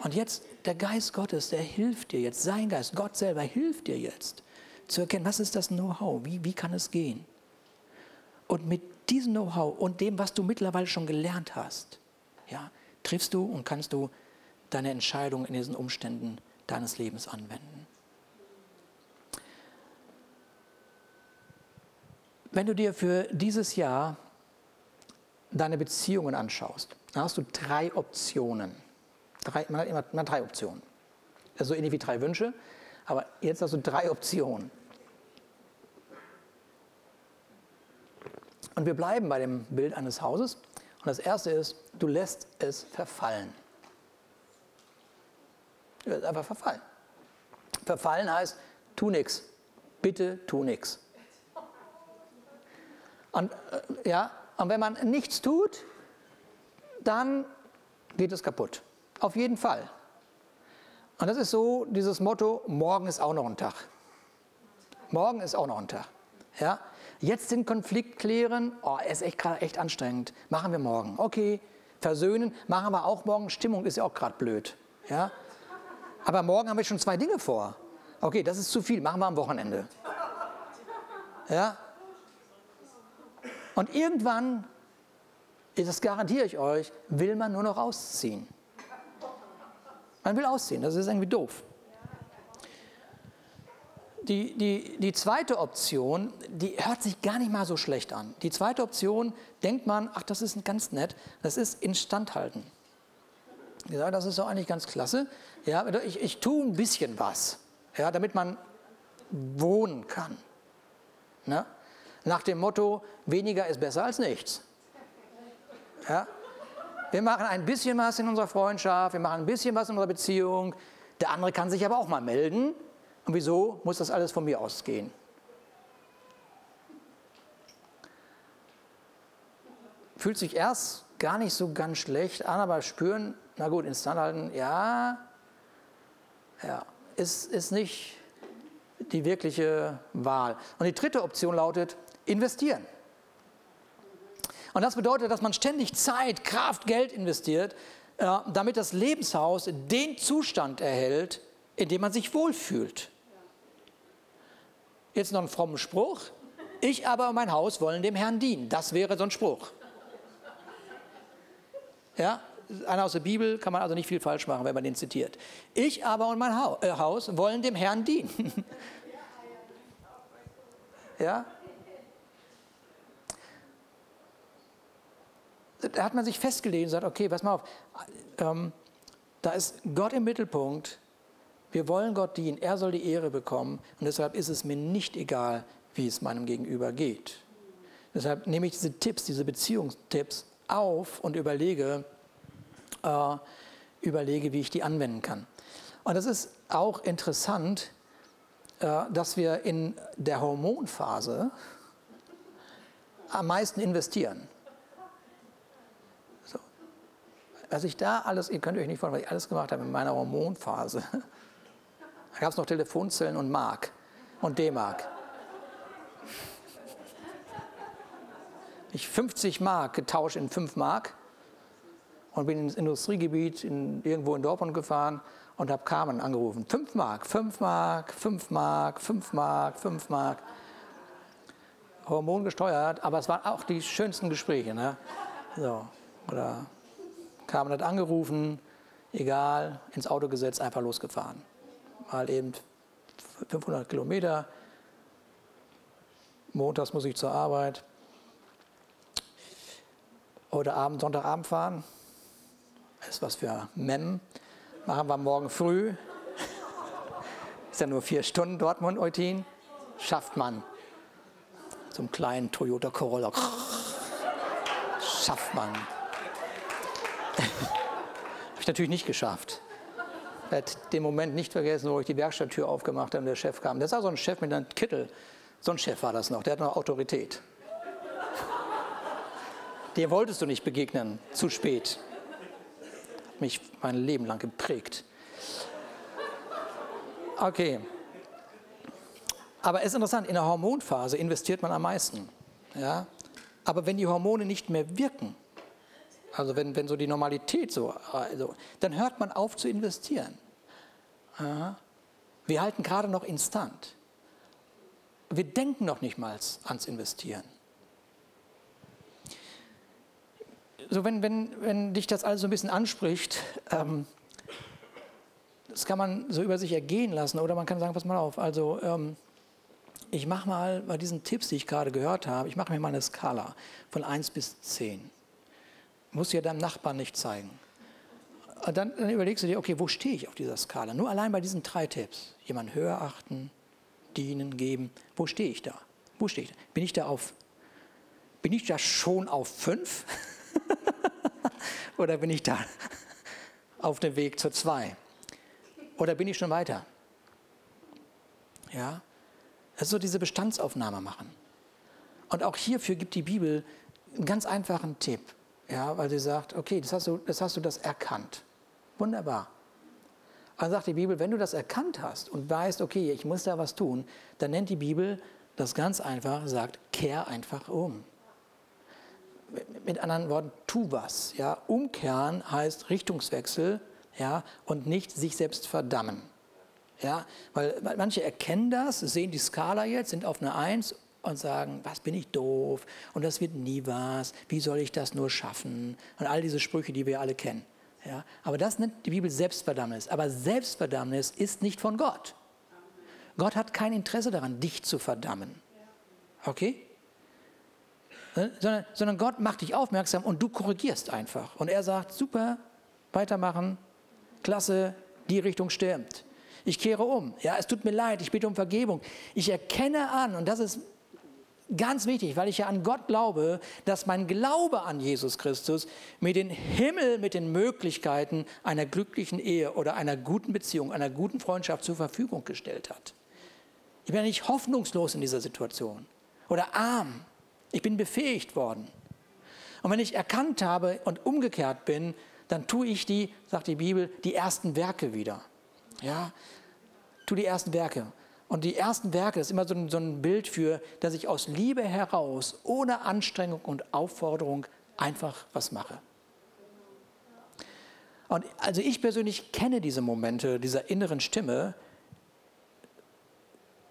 Und jetzt der Geist Gottes, der hilft dir jetzt, sein Geist, Gott selber hilft dir jetzt zu erkennen, was ist das Know-how, wie, wie kann es gehen. Und mit diesem Know-how und dem, was du mittlerweile schon gelernt hast, ja, triffst du und kannst du deine Entscheidung in diesen Umständen deines Lebens anwenden. Wenn du dir für dieses Jahr deine Beziehungen anschaust, dann hast du drei Optionen. Drei, man hat immer, immer drei Optionen. Also ähnlich wie drei Wünsche, aber jetzt hast du drei Optionen. Und wir bleiben bei dem Bild eines Hauses. Und das erste ist, du lässt es verfallen. Du lässt einfach verfallen. Verfallen heißt, tu nichts. Bitte tu nichts. Und äh, ja, und wenn man nichts tut, dann geht es kaputt. Auf jeden Fall. Und das ist so dieses Motto, morgen ist auch noch ein Tag. Morgen ist auch noch ein Tag. Ja? Jetzt den Konflikt klären, oh, ist echt, echt anstrengend, machen wir morgen. Okay, versöhnen, machen wir auch morgen. Stimmung ist ja auch gerade blöd. Ja? Aber morgen haben wir schon zwei Dinge vor. Okay, das ist zu viel, machen wir am Wochenende. Ja? Und irgendwann, das garantiere ich euch, will man nur noch ausziehen. Man will ausziehen, das ist irgendwie doof. Die, die, die zweite Option, die hört sich gar nicht mal so schlecht an. Die zweite Option denkt man, ach, das ist ganz nett, das ist Instandhalten. Ja, das ist doch eigentlich ganz klasse. Ja, ich, ich tue ein bisschen was, ja, damit man wohnen kann. Ne? Nach dem Motto, weniger ist besser als nichts. Ja? Wir machen ein bisschen was in unserer Freundschaft, wir machen ein bisschen was in unserer Beziehung. Der andere kann sich aber auch mal melden. Und wieso muss das alles von mir ausgehen? Fühlt sich erst gar nicht so ganz schlecht an, aber spüren, na gut, instant halten, ja, ja, ist, ist nicht die wirkliche Wahl. Und die dritte Option lautet, investieren. Und das bedeutet, dass man ständig Zeit, Kraft, Geld investiert, äh, damit das Lebenshaus den Zustand erhält, in dem man sich wohlfühlt. Jetzt noch ein frommer Spruch. Ich aber und mein Haus wollen dem Herrn dienen. Das wäre so ein Spruch. Ja, einer aus der Bibel kann man also nicht viel falsch machen, wenn man den zitiert. Ich aber und mein äh, Haus wollen dem Herrn dienen. ja, da hat man sich festgelegt und sagt, okay, pass mal auf, ähm, da ist Gott im Mittelpunkt, wir wollen Gott dienen, er soll die Ehre bekommen und deshalb ist es mir nicht egal, wie es meinem Gegenüber geht. Deshalb nehme ich diese Tipps, diese Beziehungstipps auf und überlege, äh, überlege, wie ich die anwenden kann. Und das ist auch interessant, äh, dass wir in der Hormonphase am meisten investieren. Was ich da alles, ihr könnt euch nicht vorstellen, was ich alles gemacht habe in meiner Hormonphase. Da gab es noch Telefonzellen und Mark und D-Mark. Ich 50 Mark getauscht in 5 Mark und bin ins Industriegebiet in, irgendwo in Dortmund gefahren und habe Carmen angerufen. 5 Mark, 5 Mark, 5 Mark, 5 Mark, 5 Mark. Hormon gesteuert, aber es waren auch die schönsten Gespräche. Ne? So, oder Carmen hat angerufen, egal, ins Auto gesetzt, einfach losgefahren. Mal eben 500 Kilometer. Montags muss ich zur Arbeit. Oder Abend, Sonntagabend fahren. Ist was für Mem. Machen wir morgen früh. Ist ja nur vier Stunden Dortmund-Eutin. Schafft man. Zum kleinen Toyota Corolla. Schafft man. Habe ich natürlich nicht geschafft. Ich werde den Moment nicht vergessen, wo ich die Werkstatttür aufgemacht habe und der Chef kam. Das war so ein Chef mit einem Kittel. So ein Chef war das noch, der hat noch Autorität. Dir wolltest du nicht begegnen, zu spät mich mein Leben lang geprägt. Okay. Aber es ist interessant, in der Hormonphase investiert man am meisten. Ja? Aber wenn die Hormone nicht mehr wirken, also wenn, wenn so die Normalität so, also, dann hört man auf zu investieren. Ja? Wir halten gerade noch instant. Wir denken noch nicht mal ans Investieren. so wenn, wenn, wenn dich das alles so ein bisschen anspricht, ähm, das kann man so über sich ergehen lassen oder man kann sagen, pass mal auf, also ähm, ich mache mal bei diesen Tipps, die ich gerade gehört habe, ich mache mir mal eine Skala von 1 bis 10. Muss ja deinem Nachbarn nicht zeigen. Dann, dann überlegst du dir, okay, wo stehe ich auf dieser Skala? Nur allein bei diesen drei Tipps. Jemand höher achten, dienen, geben. Wo stehe ich da? Wo stehe ich da? Bin ich da auf, bin ich da schon auf 5? Oder bin ich da auf dem Weg zur 2? Oder bin ich schon weiter? Ja, also diese Bestandsaufnahme machen. Und auch hierfür gibt die Bibel einen ganz einfachen Tipp, ja, weil sie sagt, okay, das hast du das, hast du das erkannt. Wunderbar. Dann sagt die Bibel, wenn du das erkannt hast und weißt, okay, ich muss da was tun, dann nennt die Bibel das ganz einfach, sagt, kehr einfach um mit anderen Worten, tu was. Ja? Umkehren heißt Richtungswechsel ja? und nicht sich selbst verdammen. Ja? Weil manche erkennen das, sehen die Skala jetzt, sind auf eine Eins und sagen, was bin ich doof und das wird nie was, wie soll ich das nur schaffen und all diese Sprüche, die wir alle kennen. Ja? Aber das nennt die Bibel Selbstverdammnis. Aber Selbstverdammnis ist nicht von Gott. Gott hat kein Interesse daran, dich zu verdammen. Okay? Ne? sondern, sondern Gott macht dich aufmerksam und du korrigierst einfach. Und er sagt, super, weitermachen, klasse, die Richtung stimmt. Ich kehre um. Ja, es tut mir leid, ich bitte um Vergebung. Ich erkenne an, und das ist ganz wichtig, weil ich ja an Gott glaube, dass mein Glaube an Jesus Christus mir den Himmel mit den Möglichkeiten einer glücklichen Ehe oder einer guten Beziehung, einer guten Freundschaft zur Verfügung gestellt hat. Ich bin ja nicht hoffnungslos in dieser Situation oder arm ich bin befähigt worden. Und wenn ich erkannt habe und umgekehrt bin, dann tue ich die, sagt die Bibel, die ersten Werke wieder. Ja, tu die ersten Werke. Und die ersten Werke, das ist immer so ein, so ein Bild für, dass ich aus Liebe heraus, ohne Anstrengung und Aufforderung einfach was mache. Und also ich persönlich kenne diese Momente dieser inneren Stimme.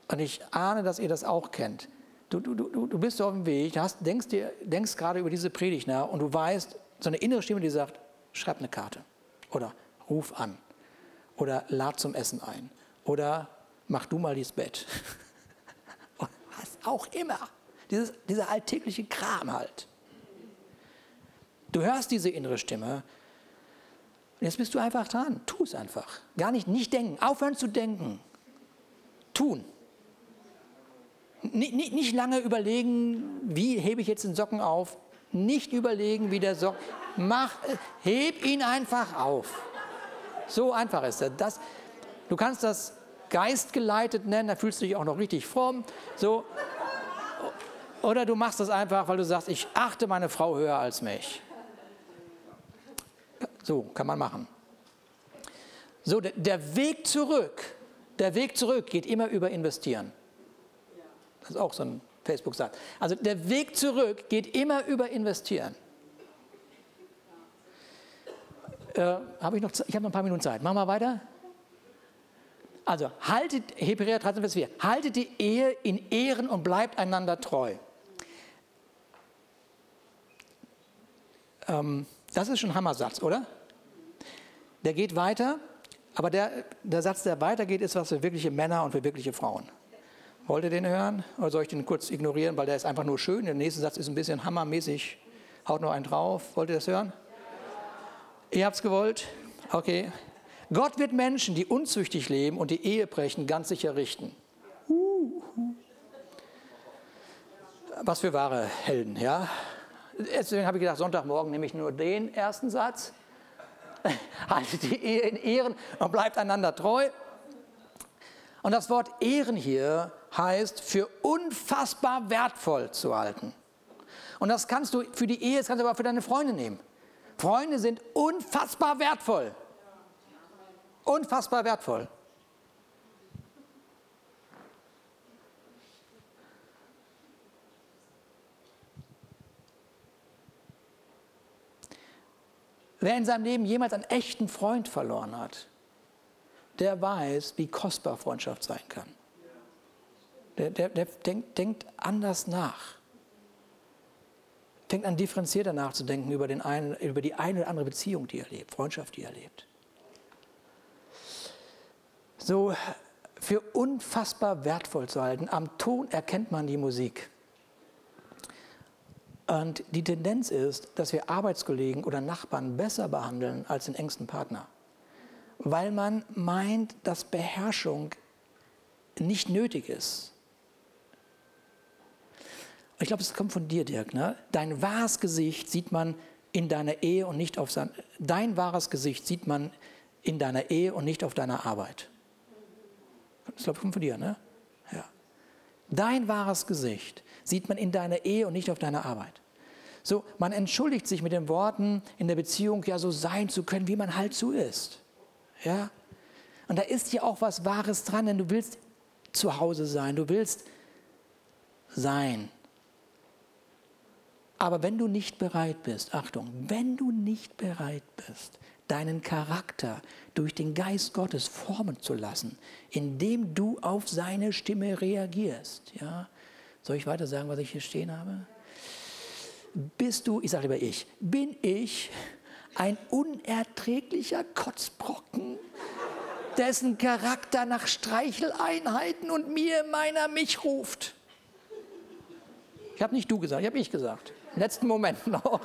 Und ich ahne, dass ihr das auch kennt. Du, du, du, du bist auf dem Weg, hast, denkst, dir, denkst gerade über diese Predigt nach und du weißt, so eine innere Stimme, die sagt, schreib eine Karte. Oder ruf an. Oder lad zum Essen ein. Oder mach du mal dieses Bett. was auch immer. Dieses, dieser alltägliche Kram halt. Du hörst diese innere Stimme und jetzt bist du einfach dran. Tu es einfach. Gar nicht, nicht denken. Aufhören zu denken. Tun nicht, nicht lange überlegen, wie hebe ich jetzt den Socken auf. Nicht überlegen, wie der Socken. Mach, heb ihn einfach auf. So einfach ist das. das. Du kannst das geistgeleitet nennen, da fühlst du dich auch noch richtig fromm. So. Oder du machst das einfach, weil du sagst, ich achte meine Frau höher als mich. So kann man machen. So, der Weg zurück, der Weg zurück geht immer über investieren. Das ist auch so ein Facebook-Satz. Also der Weg zurück geht immer über Investieren. Äh, habe ich ich habe noch ein paar Minuten Zeit. Machen wir weiter. Also haltet, Hebräer 13, Vers 4, haltet die Ehe in Ehren und bleibt einander treu. Ähm, das ist schon ein Hammersatz, oder? Der geht weiter, aber der, der Satz, der weitergeht, ist was für wirkliche Männer und für wirkliche Frauen. Wollt ihr den hören oder soll ich den kurz ignorieren, weil der ist einfach nur schön. Der nächste Satz ist ein bisschen hammermäßig, haut noch einen drauf. Wollt ihr das hören? Ja. Ihr es gewollt? Okay. Gott wird Menschen, die unzüchtig leben und die Ehe brechen, ganz sicher richten. Was für wahre Helden, ja? Deswegen habe ich gedacht, Sonntagmorgen nehme ich nur den ersten Satz. Haltet die Ehe in Ehren und bleibt einander treu. Und das Wort Ehren hier heißt für unfassbar wertvoll zu halten. Und das kannst du für die Ehe, das kannst du aber für deine Freunde nehmen. Freunde sind unfassbar wertvoll. Unfassbar wertvoll. Wer in seinem Leben jemals einen echten Freund verloren hat, der weiß, wie kostbar Freundschaft sein kann. Der, der, der denkt, denkt anders nach. Denkt an differenzierter nachzudenken über, den einen, über die eine oder andere Beziehung, die er lebt, Freundschaft, die er lebt. So für unfassbar wertvoll zu halten. Am Ton erkennt man die Musik. Und die Tendenz ist, dass wir Arbeitskollegen oder Nachbarn besser behandeln als den engsten Partner, weil man meint, dass Beherrschung nicht nötig ist. Ich glaube, es kommt von dir, Dirk. Ne? Dein wahres Gesicht sieht man in deiner Ehe und nicht auf sein. Dein wahres Gesicht sieht man in deiner Ehe und nicht auf deiner Arbeit. Das glaube ich von dir, ne? Ja. Dein wahres Gesicht sieht man in deiner Ehe und nicht auf deiner Arbeit. So, man entschuldigt sich mit den Worten in der Beziehung, ja, so sein zu können, wie man halt so ist. Ja? Und da ist ja auch was Wahres dran, denn du willst zu Hause sein, du willst sein. Aber wenn du nicht bereit bist, Achtung, wenn du nicht bereit bist, deinen Charakter durch den Geist Gottes formen zu lassen, indem du auf seine Stimme reagierst, ja, soll ich weiter sagen, was ich hier stehen habe? bist du, ich sage lieber ich, bin ich ein unerträglicher Kotzbrocken, dessen Charakter nach Streicheleinheiten und mir meiner mich ruft. Ich habe nicht du gesagt, ich habe ich gesagt. Im letzten Moment noch.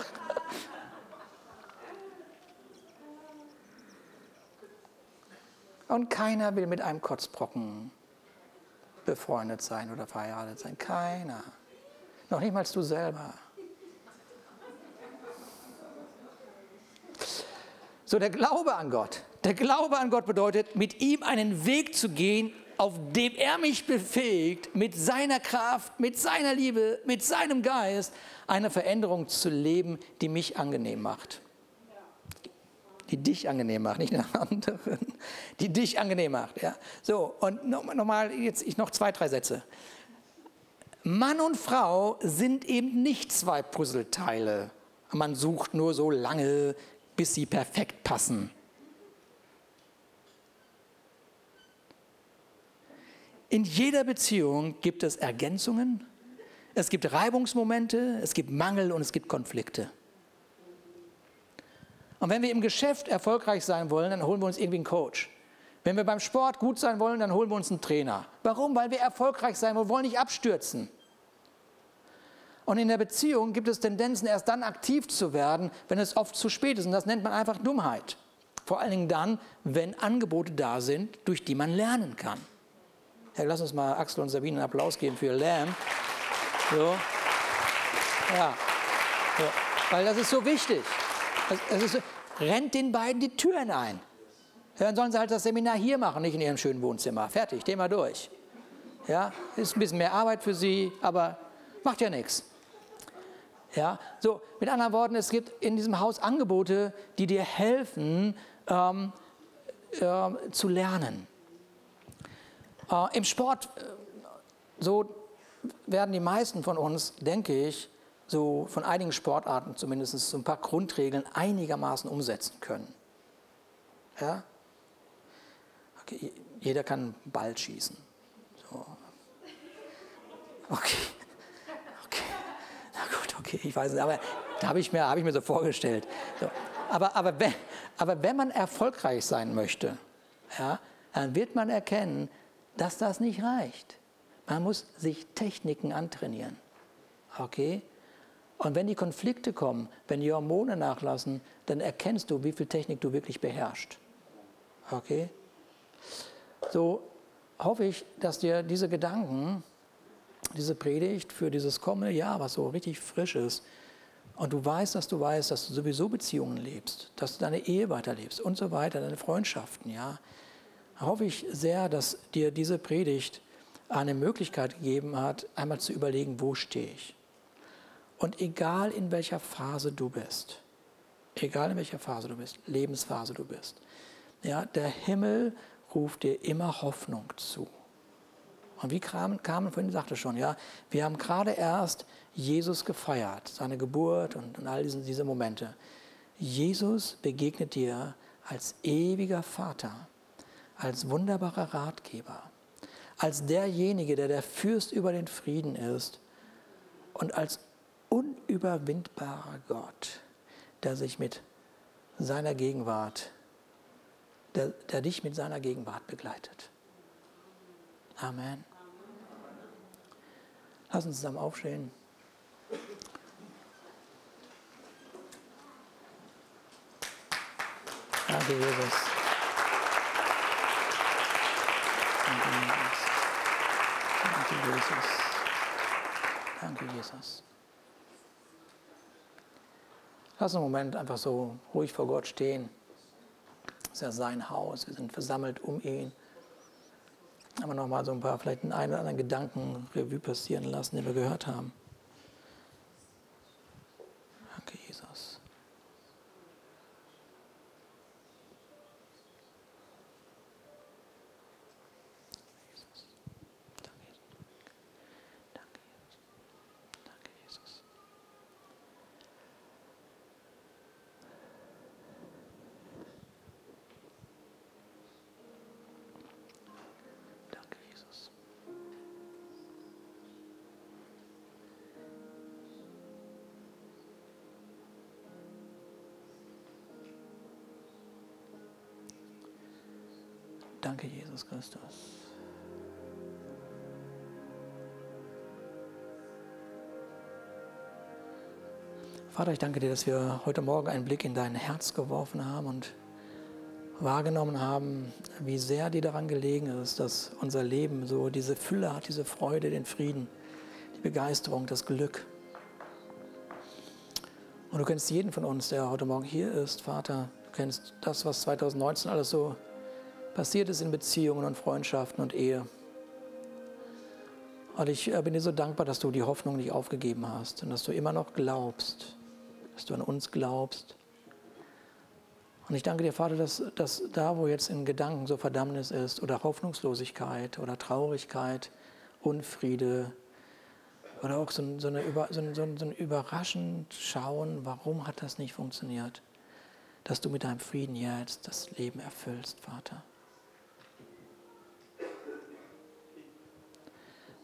Und keiner will mit einem Kotzbrocken befreundet sein oder verheiratet sein. Keiner. Noch nicht mal du selber. So der Glaube an Gott. Der Glaube an Gott bedeutet, mit ihm einen Weg zu gehen, auf dem er mich befähigt, mit seiner Kraft, mit seiner Liebe, mit seinem Geist eine Veränderung zu leben, die mich angenehm macht. Die dich angenehm macht, nicht den anderen. Die dich angenehm macht. Ja. So, und nochmal, jetzt ich noch zwei, drei Sätze. Mann und Frau sind eben nicht zwei Puzzleteile. Man sucht nur so lange, bis sie perfekt passen. In jeder Beziehung gibt es Ergänzungen, es gibt Reibungsmomente, es gibt Mangel und es gibt Konflikte. Und wenn wir im Geschäft erfolgreich sein wollen, dann holen wir uns irgendwie einen Coach. Wenn wir beim Sport gut sein wollen, dann holen wir uns einen Trainer. Warum? Weil wir erfolgreich sein wollen, wollen nicht abstürzen. Und in der Beziehung gibt es Tendenzen, erst dann aktiv zu werden, wenn es oft zu spät ist. Und das nennt man einfach Dummheit. Vor allen Dingen dann, wenn Angebote da sind, durch die man lernen kann. Ja, lass uns mal Axel und Sabine einen Applaus geben für Lamb. So. Ja. So. Weil das ist so wichtig. Das, ist so. Rennt den beiden die Türen ein. Dann sollen sie halt das Seminar hier machen, nicht in ihrem schönen Wohnzimmer. Fertig, Thema durch. Ja, ist ein bisschen mehr Arbeit für sie, aber macht ja nichts. Ja, so, mit anderen Worten, es gibt in diesem Haus Angebote, die dir helfen, ähm, äh, zu lernen. Äh, Im Sport, äh, so werden die meisten von uns, denke ich, so von einigen Sportarten zumindest so ein paar Grundregeln einigermaßen umsetzen können. Ja? Okay. Jeder kann einen Ball schießen. So. Okay. Okay. Na gut, okay, ich weiß nicht, aber da habe ich, mir, hab ich mir so vorgestellt. So. Aber, aber, wenn, aber wenn man erfolgreich sein möchte, ja, dann wird man erkennen, dass das nicht reicht. Man muss sich Techniken antrainieren. Okay? Und wenn die Konflikte kommen, wenn die Hormone nachlassen, dann erkennst du, wie viel Technik du wirklich beherrschst. Okay? So hoffe ich, dass dir diese Gedanken, diese Predigt für dieses kommende Jahr, was so richtig frisch ist, und du weißt, dass du weißt, dass du sowieso Beziehungen lebst, dass du deine Ehe weiterlebst und so weiter, deine Freundschaften, ja, hoffe ich sehr, dass dir diese Predigt eine Möglichkeit gegeben hat, einmal zu überlegen, wo stehe ich. Und egal in welcher Phase du bist, egal in welcher Phase du bist, Lebensphase du bist, ja, der Himmel ruft dir immer Hoffnung zu. Und wie Carmen, Carmen vorhin sagte schon, ja, wir haben gerade erst Jesus gefeiert, seine Geburt und, und all diese, diese Momente. Jesus begegnet dir als ewiger Vater, als wunderbarer Ratgeber, als derjenige, der der Fürst über den Frieden ist und als unüberwindbarer Gott, der sich mit seiner Gegenwart, der, der dich mit seiner Gegenwart begleitet. Amen. Lass uns zusammen aufstehen. Danke, Jesus. Danke, Jesus. Danke, Jesus. Danke, Jesus. Lass einen Moment einfach so ruhig vor Gott stehen. Das ist ja sein Haus. Wir sind versammelt um ihn. Aber nochmal so ein paar, vielleicht einen, oder anderen Gedanken Revue passieren lassen, den wir gehört haben. Vater, ich danke dir, dass wir heute Morgen einen Blick in dein Herz geworfen haben und wahrgenommen haben, wie sehr dir daran gelegen ist, dass unser Leben so diese Fülle hat, diese Freude, den Frieden, die Begeisterung, das Glück. Und du kennst jeden von uns, der heute Morgen hier ist, Vater. Du kennst das, was 2019 alles so passiert ist in Beziehungen und Freundschaften und Ehe. Und ich äh, bin dir so dankbar, dass du die Hoffnung nicht aufgegeben hast und dass du immer noch glaubst, dass du an uns glaubst. Und ich danke dir, Vater, dass, dass da, wo jetzt in Gedanken so Verdammnis ist oder Hoffnungslosigkeit oder Traurigkeit, Unfriede oder auch so, so, eine, so, ein, so ein überraschend Schauen, warum hat das nicht funktioniert, dass du mit deinem Frieden jetzt das Leben erfüllst, Vater.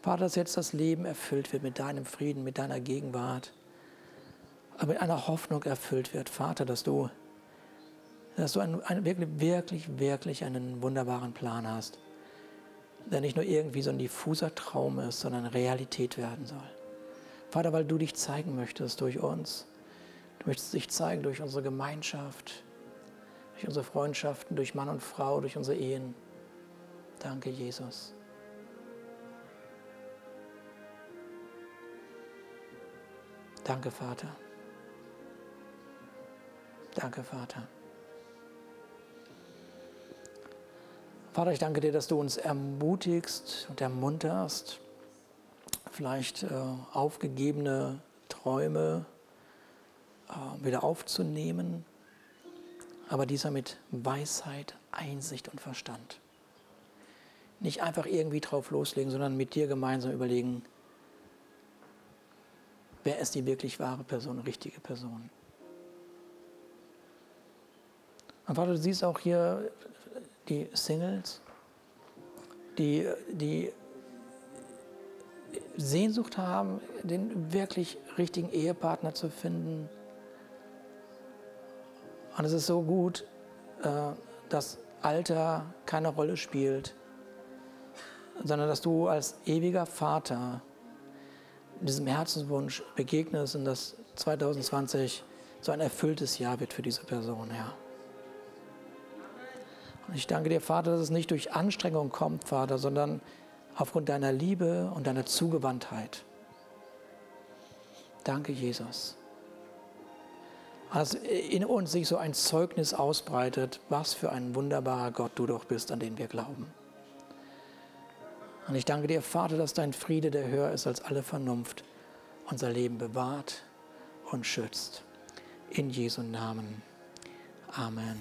Vater, dass jetzt das Leben erfüllt wird mit deinem Frieden, mit deiner Gegenwart, aber mit einer Hoffnung erfüllt wird, Vater, dass du, dass du einen, einen, wirklich, wirklich, wirklich einen wunderbaren Plan hast, der nicht nur irgendwie so ein diffuser Traum ist, sondern Realität werden soll. Vater, weil du dich zeigen möchtest durch uns. Du möchtest dich zeigen durch unsere Gemeinschaft, durch unsere Freundschaften, durch Mann und Frau, durch unsere Ehen. Danke, Jesus. Danke, Vater. Danke, Vater. Vater, ich danke dir, dass du uns ermutigst und ermunterst, vielleicht äh, aufgegebene Träume äh, wieder aufzunehmen, aber dieser mit Weisheit, Einsicht und Verstand. Nicht einfach irgendwie drauf loslegen, sondern mit dir gemeinsam überlegen, Wer ist die wirklich wahre Person, richtige Person? Und Vater, du siehst auch hier die Singles. die, die Sehnsucht haben, den wirklich richtigen Ehepartner zu finden. Und es ist so gut, äh, dass Alter keine Rolle spielt, sondern dass du als ewiger Vater diesem Herzenswunsch begegnest und dass 2020 so ein erfülltes Jahr wird für diese Person, Herr. Und ich danke dir, Vater, dass es nicht durch Anstrengung kommt, Vater, sondern aufgrund deiner Liebe und deiner Zugewandtheit. Danke, Jesus. Dass in uns sich so ein Zeugnis ausbreitet, was für ein wunderbarer Gott du doch bist, an den wir glauben. Und ich danke dir, Vater, dass dein Friede, der höher ist als alle Vernunft, unser Leben bewahrt und schützt. In Jesu Namen. Amen.